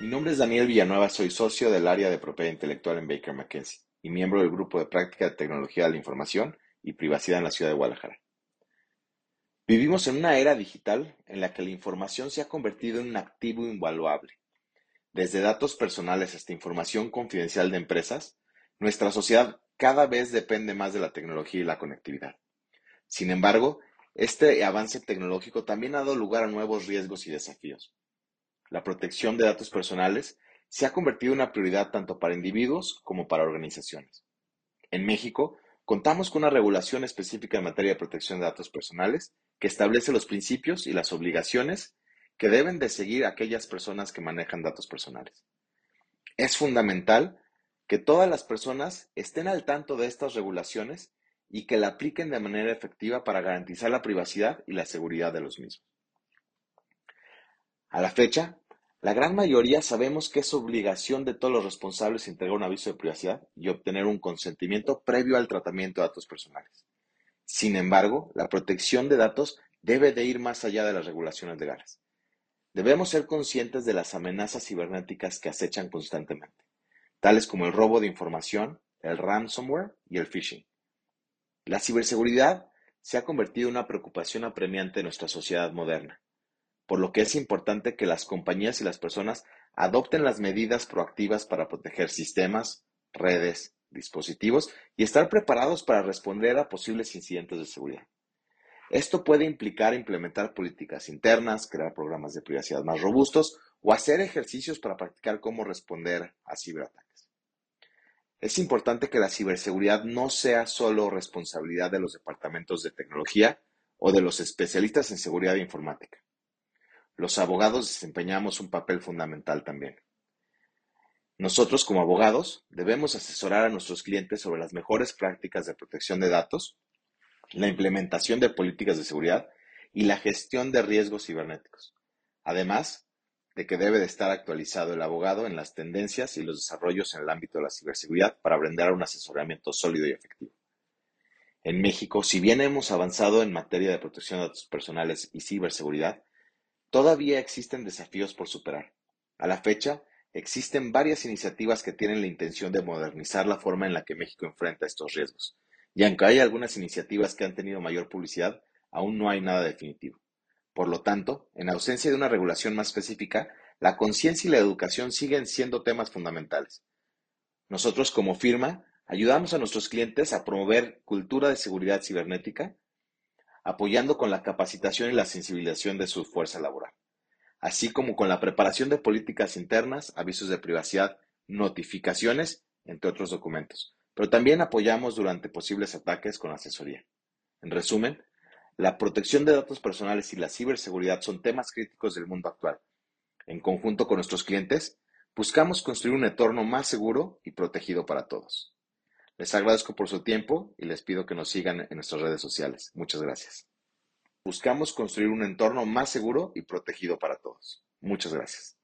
Mi nombre es Daniel Villanueva, soy socio del área de propiedad intelectual en Baker McKenzie y miembro del grupo de práctica de tecnología de la información y privacidad en la ciudad de Guadalajara. Vivimos en una era digital en la que la información se ha convertido en un activo invaluable. Desde datos personales hasta información confidencial de empresas, nuestra sociedad cada vez depende más de la tecnología y la conectividad. Sin embargo, este avance tecnológico también ha dado lugar a nuevos riesgos y desafíos. La protección de datos personales se ha convertido en una prioridad tanto para individuos como para organizaciones. En México, contamos con una regulación específica en materia de protección de datos personales que establece los principios y las obligaciones que deben de seguir aquellas personas que manejan datos personales. Es fundamental que todas las personas estén al tanto de estas regulaciones y que la apliquen de manera efectiva para garantizar la privacidad y la seguridad de los mismos. A la fecha, la gran mayoría sabemos que es obligación de todos los responsables entregar un aviso de privacidad y obtener un consentimiento previo al tratamiento de datos personales. Sin embargo, la protección de datos debe de ir más allá de las regulaciones legales. Debemos ser conscientes de las amenazas cibernéticas que acechan constantemente, tales como el robo de información, el ransomware y el phishing. La ciberseguridad se ha convertido en una preocupación apremiante en nuestra sociedad moderna, por lo que es importante que las compañías y las personas adopten las medidas proactivas para proteger sistemas, redes, dispositivos y estar preparados para responder a posibles incidentes de seguridad. Esto puede implicar implementar políticas internas, crear programas de privacidad más robustos o hacer ejercicios para practicar cómo responder a ciberataques. Es importante que la ciberseguridad no sea solo responsabilidad de los departamentos de tecnología o de los especialistas en seguridad informática. Los abogados desempeñamos un papel fundamental también. Nosotros como abogados debemos asesorar a nuestros clientes sobre las mejores prácticas de protección de datos, la implementación de políticas de seguridad y la gestión de riesgos cibernéticos. Además de que debe de estar actualizado el abogado en las tendencias y los desarrollos en el ámbito de la ciberseguridad para brindar un asesoramiento sólido y efectivo. En México, si bien hemos avanzado en materia de protección de datos personales y ciberseguridad, todavía existen desafíos por superar. A la fecha, Existen varias iniciativas que tienen la intención de modernizar la forma en la que México enfrenta estos riesgos, y aunque hay algunas iniciativas que han tenido mayor publicidad, aún no hay nada definitivo. Por lo tanto, en ausencia de una regulación más específica, la conciencia y la educación siguen siendo temas fundamentales. Nosotros como firma ayudamos a nuestros clientes a promover cultura de seguridad cibernética, apoyando con la capacitación y la sensibilización de su fuerza laboral así como con la preparación de políticas internas, avisos de privacidad, notificaciones, entre otros documentos. Pero también apoyamos durante posibles ataques con asesoría. En resumen, la protección de datos personales y la ciberseguridad son temas críticos del mundo actual. En conjunto con nuestros clientes, buscamos construir un entorno más seguro y protegido para todos. Les agradezco por su tiempo y les pido que nos sigan en nuestras redes sociales. Muchas gracias. Buscamos construir un entorno más seguro y protegido para todos. Muchas gracias.